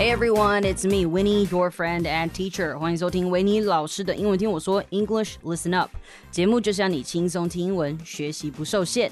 Hey everyone, it's me, Winnie, your friend and teacher. 欢迎收听维尼老师的英文听我说 English Listen Up 节目，就是让你轻松听英文，学习不受限。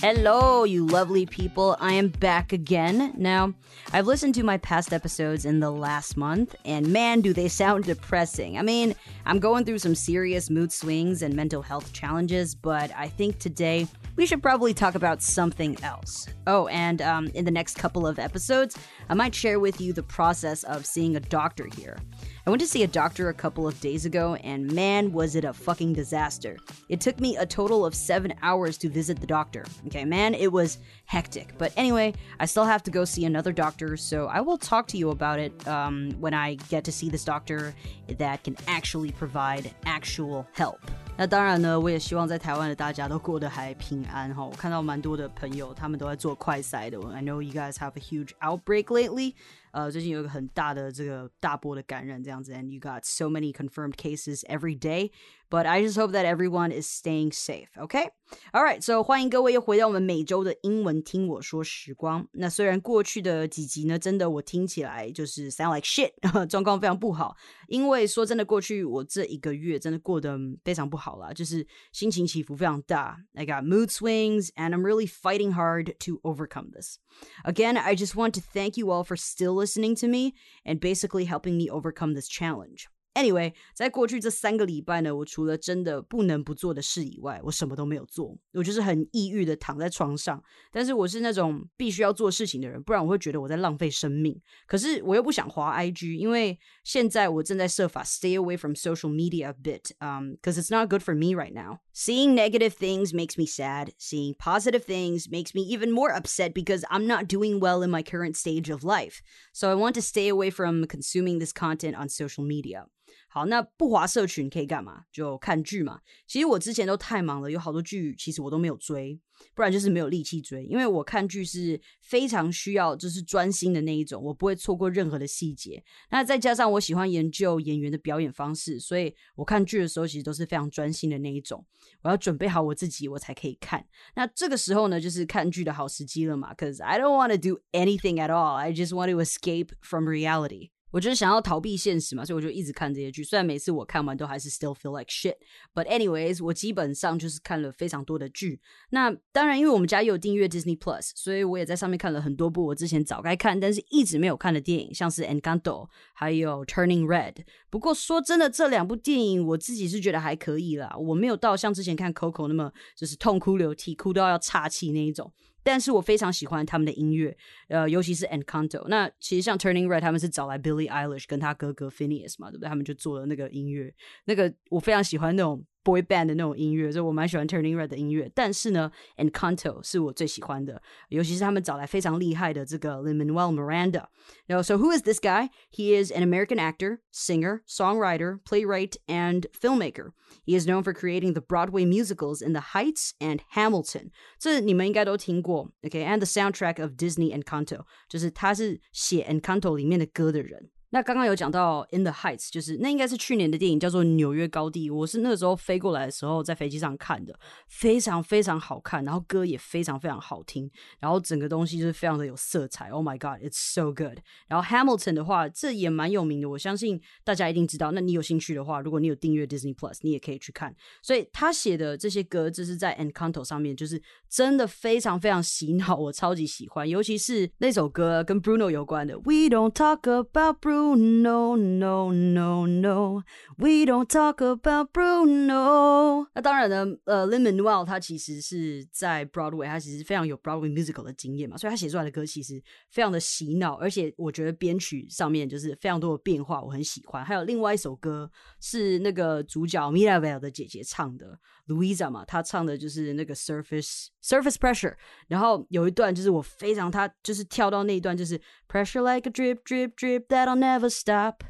Hello, you lovely people. I am back again. Now, I've listened to my past episodes in the last month, and man, do they sound depressing. I mean, I'm going through some serious mood swings and mental health challenges, but I think today we should probably talk about something else. Oh, and um, in the next couple of episodes, I might share with you the process of seeing a doctor here. I went to see a doctor a couple of days ago, and man, was it a fucking disaster. It took me a total of seven hours to visit the doctor. Okay, man, it was hectic. But anyway, I still have to go see another doctor, so I will talk to you about it um, when I get to see this doctor that can actually provide actual help. 那当然呢，我也希望在台湾的大家都过得还平安哈。我看到蛮多的朋友，他们都在做快筛的。I know you guys have a huge outbreak lately. 呃，最近有一个很大的这个大波的感染这样子，and you got so many confirmed cases every day. But I just hope that everyone is staying safe. Okay. All right. So 欢迎各位又回到我们每周的英文听我说时光。那虽然过去的几集呢，真的我听起来就是 sound like shit，状况非常不好。因为说真的，过去我这一个月真的过得非常不好啦，就是心情起伏非常大。I got mood swings, and I'm really fighting hard to overcome this. Again, I just want to thank you all for still listening to me and basically helping me overcome this challenge. Anyway，在过去这三个礼拜呢，我除了真的不能不做的事以外，我什么都没有做。我就是很抑郁的躺在床上。但是我是那种必须要做事情的人，不然我会觉得我在浪费生命。可是我又不想滑 IG，因为现在我正在设法 stay away from social media a bit, um, because it's not good for me right now. Seeing negative things makes me sad. Seeing positive things makes me even more upset because I'm not doing well in my current stage of life. So I want to stay away from consuming this content on social media. 好，那不滑社群可以干嘛？就看剧嘛。其实我之前都太忙了，有好多剧其实我都没有追，不然就是没有力气追。因为我看剧是非常需要就是专心的那一种，我不会错过任何的细节。那再加上我喜欢研究演员的表演方式，所以我看剧的时候其实都是非常专心的那一种。我要准备好我自己，我才可以看。那这个时候呢，就是看剧的好时机了嘛。Cause I don't want to do anything at all. I just want to escape from reality. 我就是想要逃避现实嘛，所以我就一直看这些剧。虽然每次我看完都还是 still feel like shit，but anyways，我基本上就是看了非常多的剧。那当然，因为我们家有订阅 Disney Plus，所以我也在上面看了很多部我之前早该看但是一直没有看的电影，像是 Encanto，还有 Turning Red。不过说真的，这两部电影我自己是觉得还可以啦，我没有到像之前看 Coco 那么就是痛哭流涕，哭到要岔气那一种。但是我非常喜欢他们的音乐，呃，尤其是 Encanto。那其实像 Turning Red，他们是找来 Billie Eilish 跟他哥哥 Phineas 嘛，对不对？他们就做了那个音乐，那个我非常喜欢那种。boy band 的那种音乐，所以我蛮喜欢 Turning Red 的音乐。但是呢，Encanto 是我最喜欢的，尤其是他们找来非常厉害的这个 Lin-Manuel Miranda。然后，so who is this guy? He is an American actor, singer, songwriter, playwright, and filmmaker. He is known for creating the Broadway musicals In the Heights and Hamilton. 这你们应该都听过，OK？And the soundtrack of Disney Encanto，就是他是写 Encanto 里面的歌的人。 那刚刚有讲到《In the Heights》，就是那应该是去年的电影，叫做《纽约高地》。我是那个时候飞过来的时候，在飞机上看的，非常非常好看，然后歌也非常非常好听，然后整个东西就是非常的有色彩。Oh my god, it's so good！然后 Hamilton 的话，这也蛮有名的，我相信大家一定知道。那你有兴趣的话，如果你有订阅 Disney Plus，你也可以去看。所以他写的这些歌，这是在 Encanto 上面，就是真的非常非常洗脑，我超级喜欢。尤其是那首歌跟 Bruno 有关的，We don't talk about Bruno。No, no, no, no. We don't talk about Bruno. 那当然呢，呃，Lin-Manuel 他其实是在 Broadway，他其实非常有 Broadway musical 的经验嘛，所以他写出来的歌其实非常的洗脑，而且我觉得编曲上面就是非常多的变化，我很喜欢。还有另外一首歌是那个主角 Mirabelle 的姐姐唱的，Louisa 嘛，她唱的就是那个 Surface Surface Pressure。然后有一段就是我非常，他就是跳到那一段就是 Pressure like a drip drip drip that'll never stop.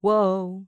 Whoa.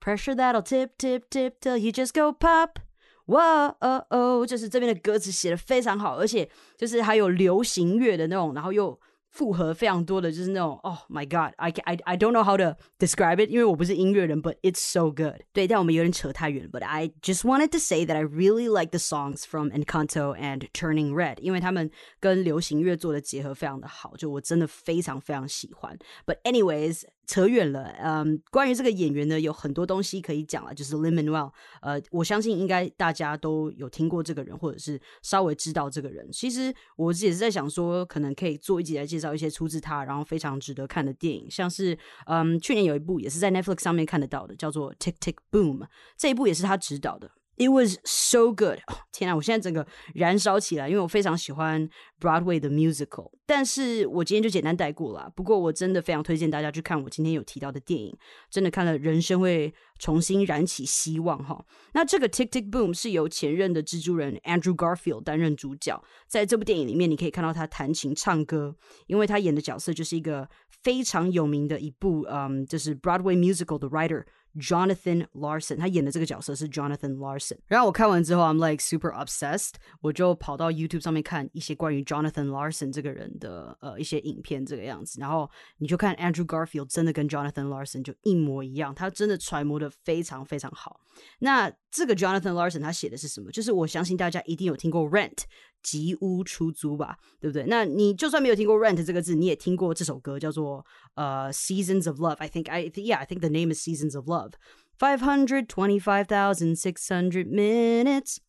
Pressure that'll tip, tip, tip till you just go pop. 哇哦哦，就是这边的歌词写的非常好，而且就是还有流行乐的那种，然后又复合非常多的，就是那种 Oh my God，I I I don't know how to describe it，因为我不是音乐人，but it's so good。对，但我们有点扯太远，but I just wanted to say that I really like the songs from Encanto and Turning Red，因为他们跟流行乐做的结合非常的好，就我真的非常非常喜欢。But anyways。 扯远了，嗯，关于这个演员呢，有很多东西可以讲了。就是 Limanuel，呃，我相信应该大家都有听过这个人，或者是稍微知道这个人。其实我也是在想说，可能可以做一集来介绍一些出自他，然后非常值得看的电影，像是嗯，去年有一部也是在 Netflix 上面看得到的，叫做 Tick Tick Boom，这一部也是他执导的。It was so good！天啊，我现在整个燃烧起来，因为我非常喜欢 Broadway 的 musical。但是我今天就简单带过了。不过我真的非常推荐大家去看我今天有提到的电影，真的看了人生会重新燃起希望哈。那这个 Tick Tick Boom 是由前任的蜘蛛人 Andrew Garfield 担任主角，在这部电影里面你可以看到他弹琴唱歌，因为他演的角色就是一个非常有名的一部嗯，就是 Broadway musical 的 writer。Jonathan Larson，他演的这个角色是 Jonathan Larson。然后我看完之后，I'm like super obsessed，我就跑到 YouTube 上面看一些关于 Jonathan Larson 这个人的呃一些影片这个样子。然后你就看 Andrew Garfield 真的跟 Jonathan Larson 就一模一样，他真的揣摩的非常非常好。那这个 Jonathan Larson 他写的是什么？就是我相信大家一定有听过 Rent。吉屋出租吧，对不对？那你就算没有听过 rent 这个字，你也听过这首歌，叫做呃 Seasons of Love。I think I yeah I think the name is Seasons of Love. Five hundred twenty-five thousand six hundred minutes.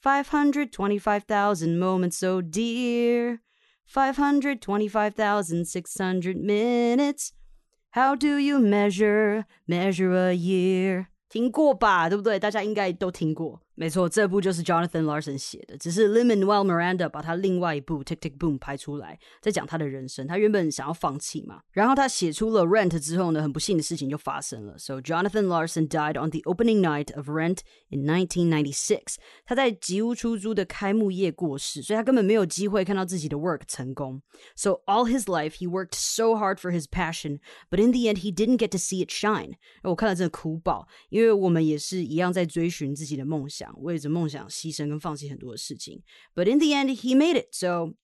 Five hundred twenty-five thousand moments so dear. Five hundred twenty-five thousand six hundred minutes. How do you measure measure a year? 听过吧，对不对？大家应该都听过。 没错，这部就是 Jonathan Larson 写的，只是 Lin-Manuel Miranda 把他另外一部 Tick Tick Boom 拍出来，在讲他的人生。他原本想要放弃嘛，然后他写出了 Rent 之后呢，很不幸的事情就发生了。So Jonathan Larson died on the opening night of Rent in 1996。他在吉屋出租的开幕夜过世，所以他根本没有机会看到自己的 work 成功。So all his life he worked so hard for his passion, but in the end he didn't get to see it shine。我看了真的哭爆，因为我们也是一样在追寻自己的梦想。 为着梦想牺牲跟放弃很多的事情，But in the end, he made it. So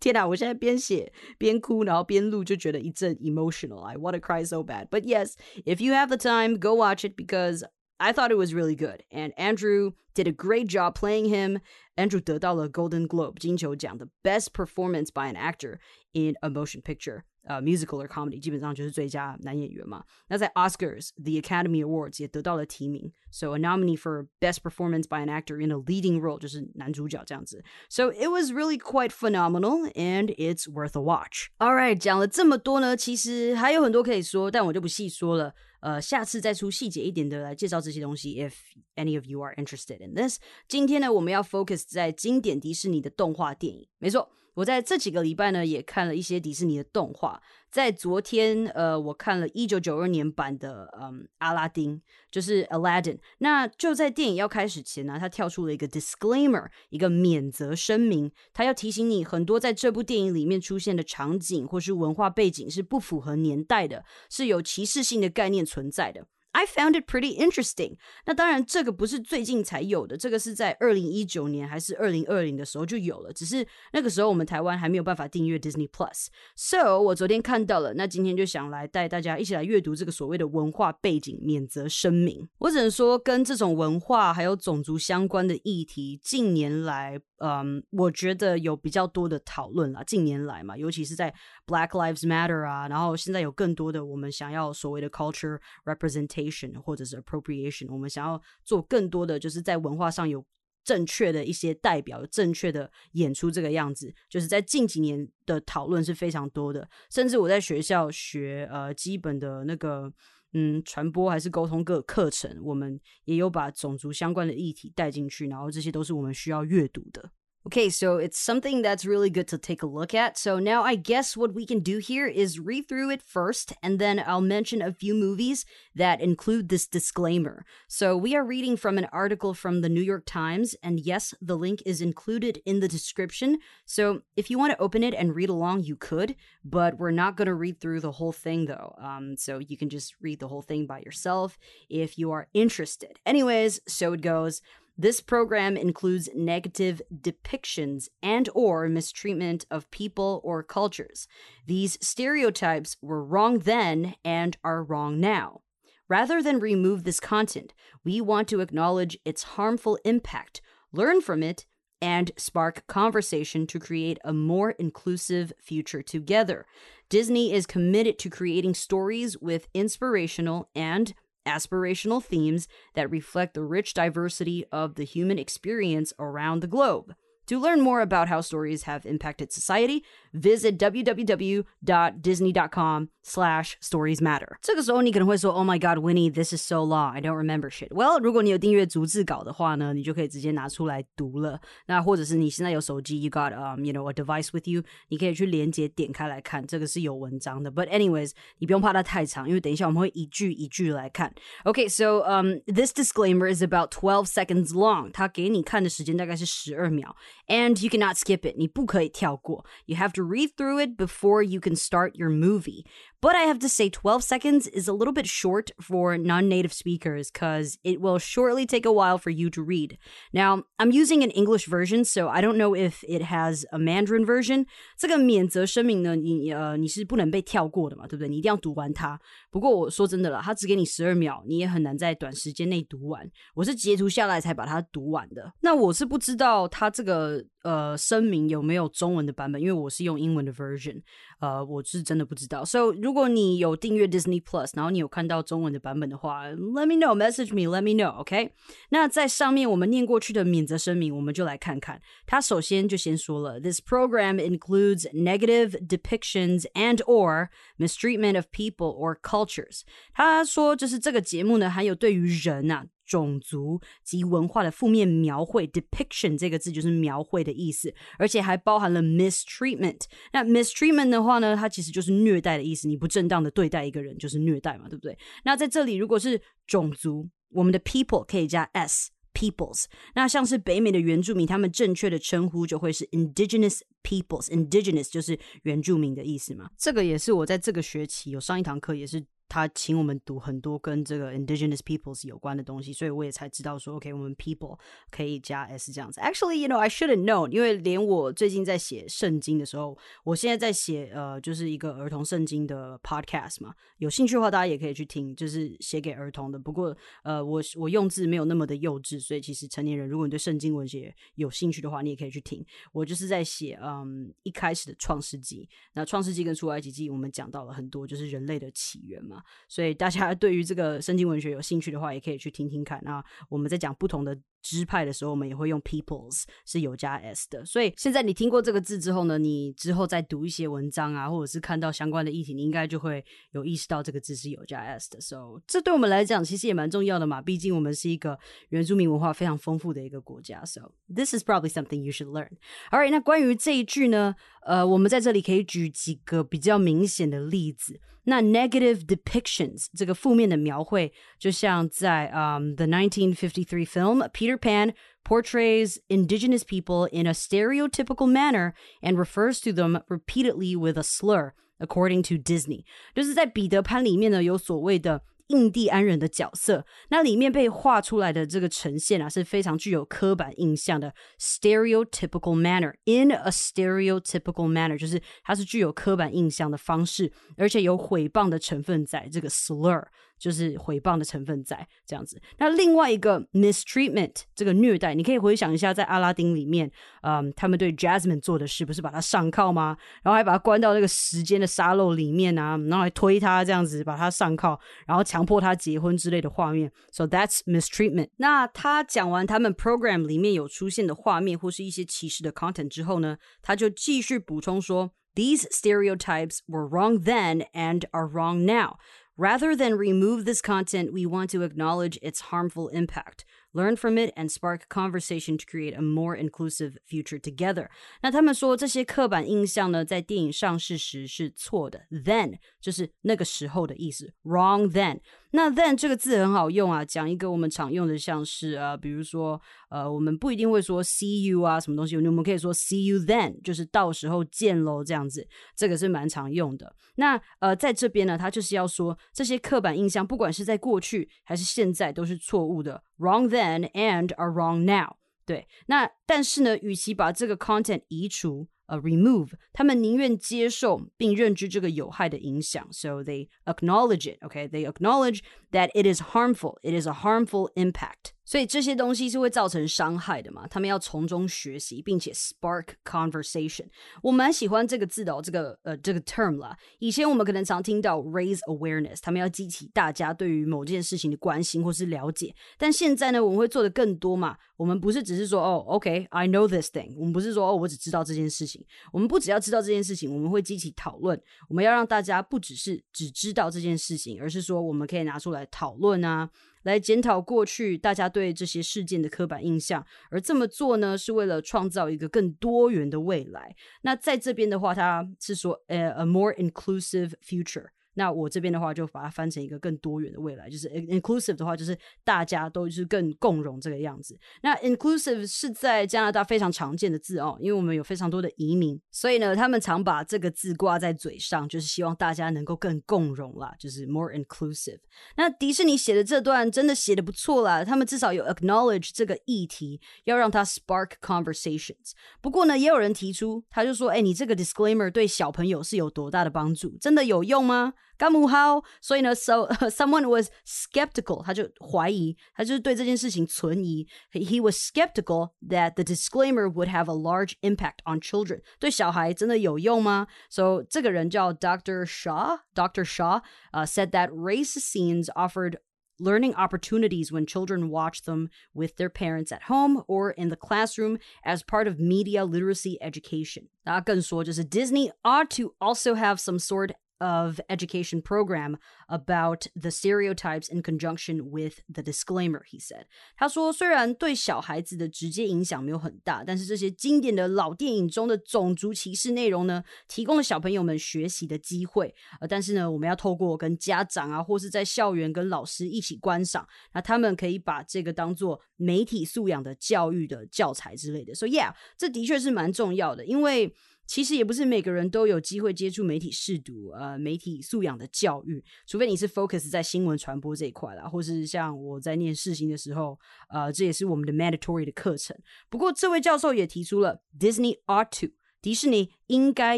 天哪！我现在边写边哭，然后边录，就觉得一阵 emotional. I want to cry so bad. But yes, if you have the time, go watch it because I thought it was really good. And Andrew did a great job playing him. Andrew 得到了 Golden Globe 金球奖的 Best Performance by an Actor in a Motion Picture。 呃 musical or comedy 基本上就是最佳男演员嘛。那在 Oscars the Academy Awards 也得到了提名，so a nominee for Best Performance by an Actor in a Leading Role 就是男主角这样子。So it was really quite phenomenal and it's worth a watch. All right，讲了这么多呢，其实还有很多可以说，但我就不细说了。呃，下次再出细节一点的来介绍这些东西。If any of you are interested in this，今天呢，我们要 focus 在经典迪士尼的动画电影。没错。 我在这几个礼拜呢，也看了一些迪士尼的动画。在昨天，呃，我看了一九九二年版的，嗯，阿拉丁，就是 Aladdin。那就在电影要开始前呢，他跳出了一个 disclaimer，一个免责声明，他要提醒你，很多在这部电影里面出现的场景或是文化背景是不符合年代的，是有歧视性的概念存在的。I found it pretty interesting。那当然，这个不是最近才有的，这个是在二零一九年还是二零二零的时候就有了，只是那个时候我们台湾还没有办法订阅 Disney Plus。So 我昨天看到了，那今天就想来带大家一起来阅读这个所谓的文化背景免责声明。我只能说，跟这种文化还有种族相关的议题，近年来。嗯，我觉得有比较多的讨论啦。近年来嘛，尤其是在 Black Lives Matter 啊，然后现在有更多的我们想要所谓的 culture representation 或者是 appropriation，我们想要做更多的就是在文化上有正确的一些代表，有正确的演出这个样子。就是在近几年的讨论是非常多的，甚至我在学校学呃基本的那个嗯传播还是沟通各课程，我们也有把种族相关的议题带进去，然后这些都是我们需要阅读的。Okay, so it's something that's really good to take a look at. So now I guess what we can do here is read through it first, and then I'll mention a few movies that include this disclaimer. So we are reading from an article from the New York Times, and yes, the link is included in the description. So if you want to open it and read along, you could, but we're not going to read through the whole thing though. Um, so you can just read the whole thing by yourself if you are interested. Anyways, so it goes. This program includes negative depictions and or mistreatment of people or cultures. These stereotypes were wrong then and are wrong now. Rather than remove this content, we want to acknowledge its harmful impact, learn from it, and spark conversation to create a more inclusive future together. Disney is committed to creating stories with inspirational and aspirational themes that reflect the rich diversity of the human experience around the globe. To learn more about how stories have impacted society, visit www.disney.com slash stories matter. 这个时候你可能会说 Oh my god, Winnie, this is so long. I don't remember shit. Well, 如果你有订阅逐字稿的话呢，你就可以直接拿出来读了。那或者是你现在有手机，you got um you know a device with you，你可以去连接点开来看，这个是有文章的。But anyways，你不用怕它太长，因为等一下我们会一句一句来看。Okay, so um this disclaimer is about twelve seconds long. 它给你看的时间大概是十二秒。 and you cannot skip it. 你不可以跳过. You have to read through it before you can start your movie. But I have to say, 12 seconds is a little bit short for non native speakers because it will shortly take a while for you to read. Now, I'm using an English version, so I don't know if it has a Mandarin version. 这个免责声明呢，你呃你是不能被跳过的嘛，对不对？你一定要读完它。不过我说真的了，它只给你十二秒，你也很难在短时间内读完。我是截图下来才把它读完的。那我是不知道它这个 呃声明有没有中文的版本，因为我是用英文的 version。呃，我是真的不知道。So 如果你有订阅 Disney Plus，然后你有看到中文的版本的话，Let me know，message me，Let me know，OK？那在上面我们念过去的免责声明，我们就来看看。他首先就先说了，This program includes negative depictions and or mistreatment of people or cultures。他说，就是这个节目呢，还有对于人啊。种族及文化的负面描绘，depiction 这个字就是描绘的意思，而且还包含了 mistreatment。那 mistreatment 的话呢，它其实就是虐待的意思。你不正当的对待一个人，就是虐待嘛，对不对？那在这里，如果是种族，我们的 people 可以加 s peoples。那像是北美的原住民，他们正确的称呼就会是 indigenous peoples。indigenous 就是原住民的意思嘛。这个也是我在这个学期有上一堂课，也是。他请我们读很多跟这个 indigenous peoples 有关的东西，所以我也才知道说，OK，我们 people 可以加 s 这样子。Actually, you know, I shouldn't know，因为连我最近在写圣经的时候，我现在在写呃，就是一个儿童圣经的 podcast 嘛。有兴趣的话，大家也可以去听，就是写给儿童的。不过呃，我我用字没有那么的幼稚，所以其实成年人，如果你对圣经文学有兴趣的话，你也可以去听。我就是在写嗯一开始的创世纪，那创世纪跟出埃及记，我们讲到了很多，就是人类的起源嘛。所以大家 对于这个圣经文学有兴趣的话，也可以去听听看。那我们在讲不同的。支派的时候，我们也会用 peoples 是有加 s 的。所以现在你听过这个字之后呢，你之后再读一些文章啊，或者是看到相关的议题，你应该就会有意识到这个字是有加 s 的。So 这对我们来讲其实也蛮重要的嘛，毕竟我们是一个原住民文化非常丰富的一个国家。So this is probably something you should learn. Alright，那关于这一句呢，呃，我们在这里可以举几个比较明显的例子。那 negative depictions 这个负面的描绘，就像在嗯、um, the 1953 film Peter Pan portrays indigenous people in a stereotypical manner and refers to them repeatedly with a slur. According to Disney，就是在彼得潘里面呢，有所谓的印第安人的角色，那里面被画出来的这个呈现啊，是非常具有刻板印象的 stereotypical manner。In a stereotypical manner，就是它是具有刻板印象的方式，而且有诽谤的成分在这个 slur。 就是诽谤的成分在这样子。那另外一个 mistreatment 这个虐待，你可以回想一下，在阿拉丁里面，嗯，他们对 Jasmine 做的事，不是把他上铐吗？然后还把他关到那个时间的沙漏里面啊，然后还推他这样子，把他上铐，然后强迫他结婚之类的画面。So that's mistreatment。那他讲完他们 program 里面有出现的画面或是一些歧视的 content 之后呢，他就继续补充说，These stereotypes were wrong then and are wrong now. Rather than remove this content, we want to acknowledge its harmful impact, learn from it, and spark conversation to create a more inclusive future together. 那他们说这些刻板印象呢，在电影上市时是错的，then 就是那个时候的意思，wrong then。那 then 这个字很好用啊，讲一个我们常用的，像是啊，比如说呃，我们不一定会说 see you 啊，什么东西，我们可以说 see you then，就是到时候见喽，这样子，这个是蛮常用的。那呃，在这边呢，他就是要说这些刻板印象，不管是在过去还是现在，都是错误的，wrong then and are wrong now。对，那但是呢，与其把这个 content 移除。呃 remove，他们宁愿接受并认知这个有害的影响，so they acknowledge it. Okay, they acknowledge that it is harmful. It is a harmful impact. 所以这些东西是会造成伤害的嘛？他们要从中学习，并且 spark conversation。我蛮喜欢这个字的哦，这个呃这个 term 啦。以前我们可能常听到 raise awareness，他们要激起大家对于某件事情的关心或是了解。但现在呢，我们会做的更多嘛？我们不是只是说哦，OK，I know this thing。我们不是说哦，我只知道这件事情。我们不只要知道这件事情，我们会激起讨论。我们要让大家不只是只知道这件事情，而是说我们可以拿出来讨论啊。来检讨过去大家对这些事件的刻板印象，而这么做呢，是为了创造一个更多元的未来。那在这边的话，它是说，呃，a more inclusive future。那我这边的话就把它翻成一个更多元的未来，就是 inclusive 的话，就是大家都是更共融这个样子。那 inclusive 是在加拿大非常常见的字哦，因为我们有非常多的移民，所以呢，他们常把这个字挂在嘴上，就是希望大家能够更共融啦，就是 more inclusive。那迪士尼写的这段真的写的不错啦，他们至少有 acknowledge 这个议题，要让它 spark conversations。不过呢，也有人提出，他就说，哎，你这个 disclaimer 对小朋友是有多大的帮助？真的有用吗？干母好，所以呢，so someone was skeptical，他就怀疑，他就是对这件事情存疑。He was skeptical that the disclaimer would have a large impact on children，对小孩真的有用吗？So 这个人叫 Dr. Shaw，Dr. Shaw，呃、uh,，said that race scenes offered learning opportunities when children watch them with their parents at home or in the classroom as part of media literacy education. 那更说就是 Disney ought to also have some sort of education program about the stereotypes in conjunction with the disclaimer, he said. 他说，虽然对小孩子的直接影响没有很大，但是这些经典的老电影中的种族歧视内容呢，提供了小朋友们学习的机会。呃，但是呢，我们要透过跟家长啊，或是在校园跟老师一起观赏，那他们可以把这个当做媒体素养的教育的教材之类的。So yeah，这的确是蛮重要的，因为。其实也不是每个人都有机会接触媒体试读，呃，媒体素养的教育，除非你是 focus 在新闻传播这一块啦，或是像我在念世新的时候，呃，这也是我们的 mandatory 的课程。不过这位教授也提出了 Disney ought to。迪士尼应该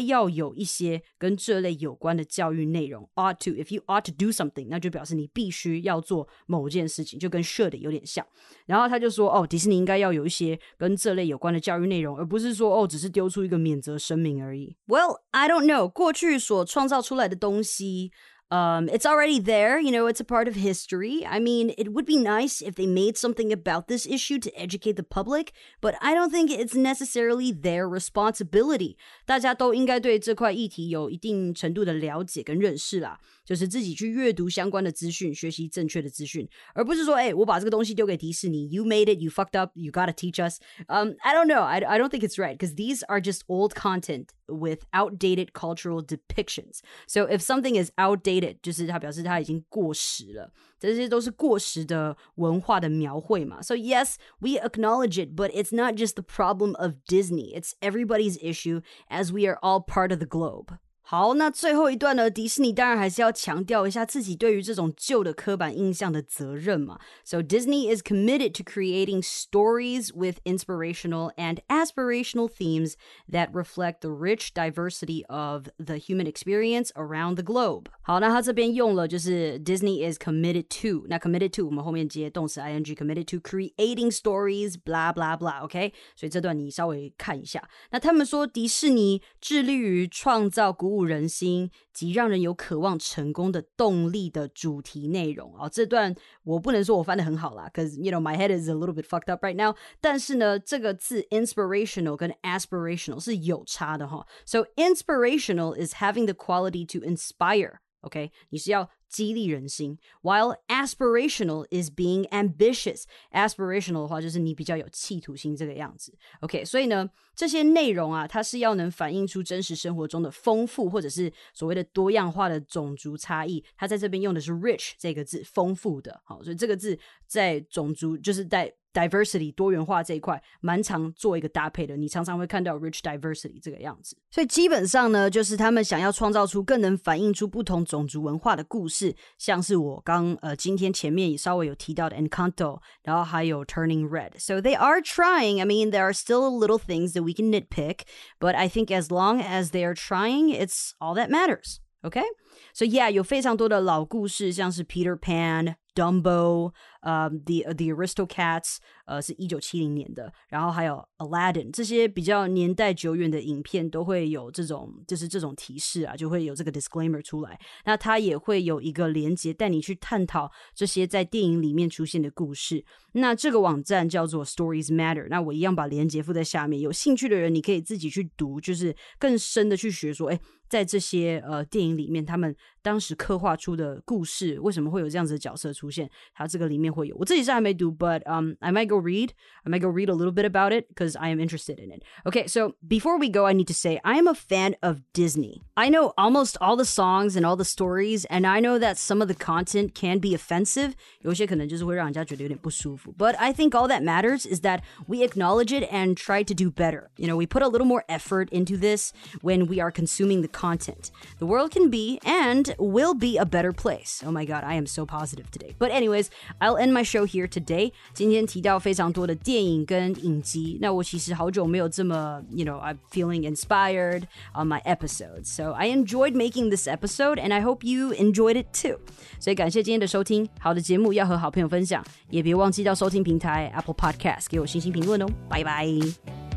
要有一些跟这类有关的教育内容。Ought to, if you ought to do something，那就表示你必须要做某件事情，就跟 should 有点像。然后他就说，哦，迪士尼应该要有一些跟这类有关的教育内容，而不是说哦，只是丢出一个免责声明而已。Well, I don't know，过去所创造出来的东西。Um, it's already there, you know, it's a part of history. I mean, it would be nice if they made something about this issue to educate the public, but I don't think it's necessarily their responsibility. 大家都应该对这块议题有一定程度的了解跟认识啦。 就是自己去阅读相关的资讯，学习正确的资讯，而不是说，哎，我把这个东西丢给迪士尼，You made it, you fucked up, you gotta teach us. Um, I don't know, I I don't think it's right because these are just old content with outdated cultural depictions. So if something is outdated，就是它表示它已经过时了，这些都是过时的文化的描绘嘛。So yes, we acknowledge it, but it's not just the problem of Disney. It's everybody's issue as we are all part of the globe. 好，那最后一段呢？迪士尼当然还是要强调一下自己对于这种旧的刻板印象的责任嘛。So Disney is committed to creating stories with inspirational and aspirational themes that reflect the rich diversity of the human experience around the globe。好，那他这边用了就是 Disney is committed to，那 committed to 我们后面接动词 ing，committed to creating stories，blah blah blah，OK？所以这段你稍微看一下。那他们说迪士尼致力于创造鼓舞。 人心及让人有渴望成功的动力的主题内容啊，这段我不能说我翻的很好啦，cause you know my head is a little bit fucked up right now。但是呢，这个字 inspirational 跟 aspirational 是有差的哈。So inspirational is having the quality to inspire。 OK，你是要激励人心，while aspirational is being ambitious。aspirational 的话就是你比较有企图心这个样子。OK，所以呢，这些内容啊，它是要能反映出真实生活中的丰富，或者是所谓的多样化的种族差异。它在这边用的是 rich 这个字，丰富的。好，所以这个字在种族就是在。diversity 多元化这一块蛮常做一个搭配的，你常常会看到 rich diversity 这个样子。所以基本上呢，就是他们想要创造出更能反映出不同种族文化的故事，像是我刚呃今天前面也稍微有提到的 Encanto，然后还有 Turning Red。So they are trying. I mean, there are still little things that we can nitpick, but I think as long as they are trying, it's all that matters. Okay? So yeah, 有非常多的老故事，像是 Peter Pan。Dumbo， 呃、，the The Aristocats，呃，是一九七零年的，然后还有 Aladdin 这些比较年代久远的影片都会有这种，就是这种提示啊，就会有这个 disclaimer 出来。那它也会有一个连接，带你去探讨这些在电影里面出现的故事。那这个网站叫做 Stories Matter，那我一样把连接附在下面。有兴趣的人，你可以自己去读，就是更深的去学说，哎，在这些呃电影里面，他们当时刻画出的故事，为什么会有这样子的角色出现？它这个里面会有，我自己是还没读，but um I might go read. I might go read a little bit about it because I am interested in it. Okay, so before we go, I need to say I am a fan of Disney. I know almost all the songs and all the stories, and I know that some of the content can be offensive. 有些可能就是会让人家觉得有点不舒服。But I think all that matters is that we acknowledge it and try to do better. You know, we put a little more effort into this when we are consuming the content. The world can be and will be a better place. Oh my god, I am so positive today. But anyways, I'll end my show here today. 今天提到非常多的电影跟影集，那我其实好久没有这么，you know, I'm feeling inspired on my episodes. So I enjoyed making this episode, and I hope you enjoyed it too. 所以感谢今天的收听，好的节目要和好朋友分享，也别忘记到收听平台 Apple Podcast 给我星星评论哦。拜拜。